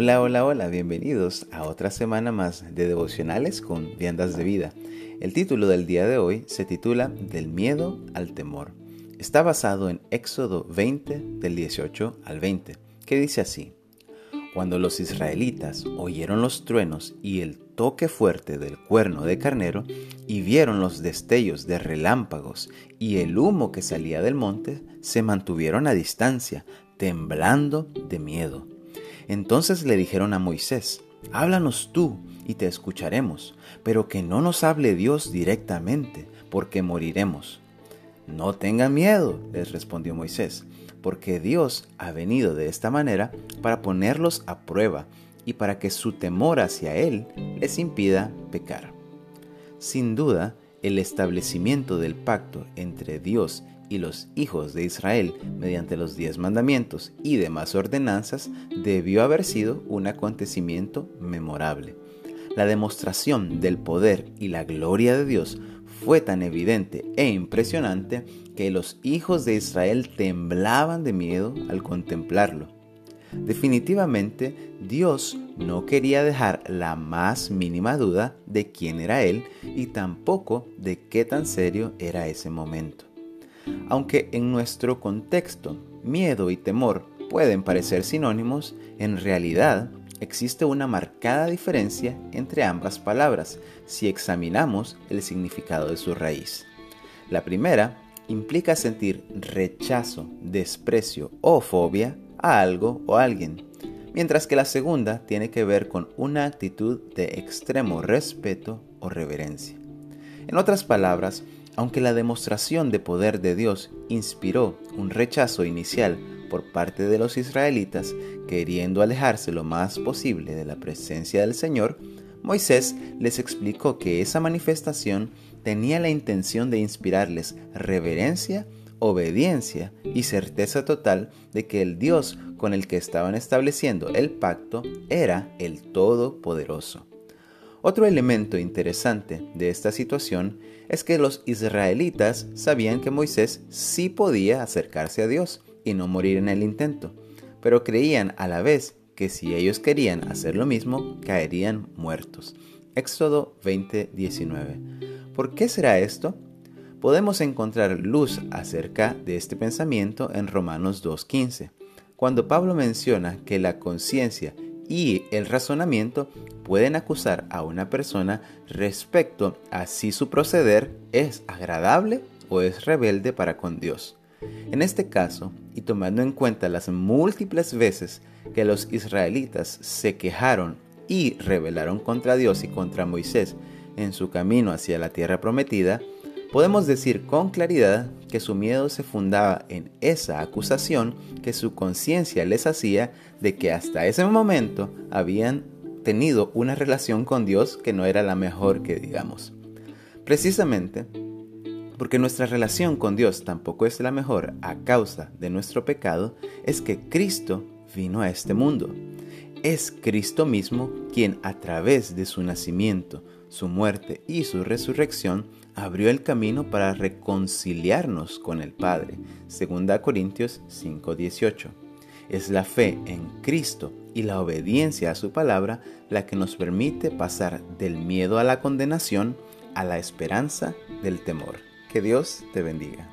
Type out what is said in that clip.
Hola, hola, hola, bienvenidos a otra semana más de devocionales con viandas de vida. El título del día de hoy se titula Del miedo al temor. Está basado en Éxodo 20 del 18 al 20, que dice así. Cuando los israelitas oyeron los truenos y el toque fuerte del cuerno de carnero y vieron los destellos de relámpagos y el humo que salía del monte, se mantuvieron a distancia, temblando de miedo. Entonces le dijeron a Moisés, Háblanos tú y te escucharemos, pero que no nos hable Dios directamente, porque moriremos. No tengan miedo, les respondió Moisés, porque Dios ha venido de esta manera para ponerlos a prueba y para que su temor hacia Él les impida pecar. Sin duda, el establecimiento del pacto entre Dios y los hijos de Israel mediante los diez mandamientos y demás ordenanzas debió haber sido un acontecimiento memorable. La demostración del poder y la gloria de Dios fue tan evidente e impresionante que los hijos de Israel temblaban de miedo al contemplarlo. Definitivamente Dios no quería dejar la más mínima duda de quién era Él y tampoco de qué tan serio era ese momento. Aunque en nuestro contexto miedo y temor pueden parecer sinónimos, en realidad existe una marcada diferencia entre ambas palabras si examinamos el significado de su raíz. La primera implica sentir rechazo, desprecio o fobia a algo o alguien, mientras que la segunda tiene que ver con una actitud de extremo respeto o reverencia. En otras palabras, aunque la demostración de poder de Dios inspiró un rechazo inicial por parte de los israelitas, queriendo alejarse lo más posible de la presencia del Señor, Moisés les explicó que esa manifestación tenía la intención de inspirarles reverencia, obediencia y certeza total de que el Dios con el que estaban estableciendo el pacto era el Todopoderoso. Otro elemento interesante de esta situación es que los israelitas sabían que Moisés sí podía acercarse a Dios y no morir en el intento, pero creían a la vez que si ellos querían hacer lo mismo, caerían muertos. Éxodo 20:19. ¿Por qué será esto? Podemos encontrar luz acerca de este pensamiento en Romanos 2:15, cuando Pablo menciona que la conciencia y el razonamiento pueden acusar a una persona respecto a si su proceder es agradable o es rebelde para con Dios. En este caso, y tomando en cuenta las múltiples veces que los israelitas se quejaron y rebelaron contra Dios y contra Moisés en su camino hacia la tierra prometida, podemos decir con claridad que su miedo se fundaba en esa acusación que su conciencia les hacía de que hasta ese momento habían tenido una relación con Dios que no era la mejor que digamos. Precisamente porque nuestra relación con Dios tampoco es la mejor a causa de nuestro pecado, es que Cristo vino a este mundo. Es Cristo mismo quien a través de su nacimiento, su muerte y su resurrección abrió el camino para reconciliarnos con el Padre. 2 Corintios 5:18. Es la fe en Cristo y la obediencia a su palabra la que nos permite pasar del miedo a la condenación a la esperanza del temor. Que Dios te bendiga.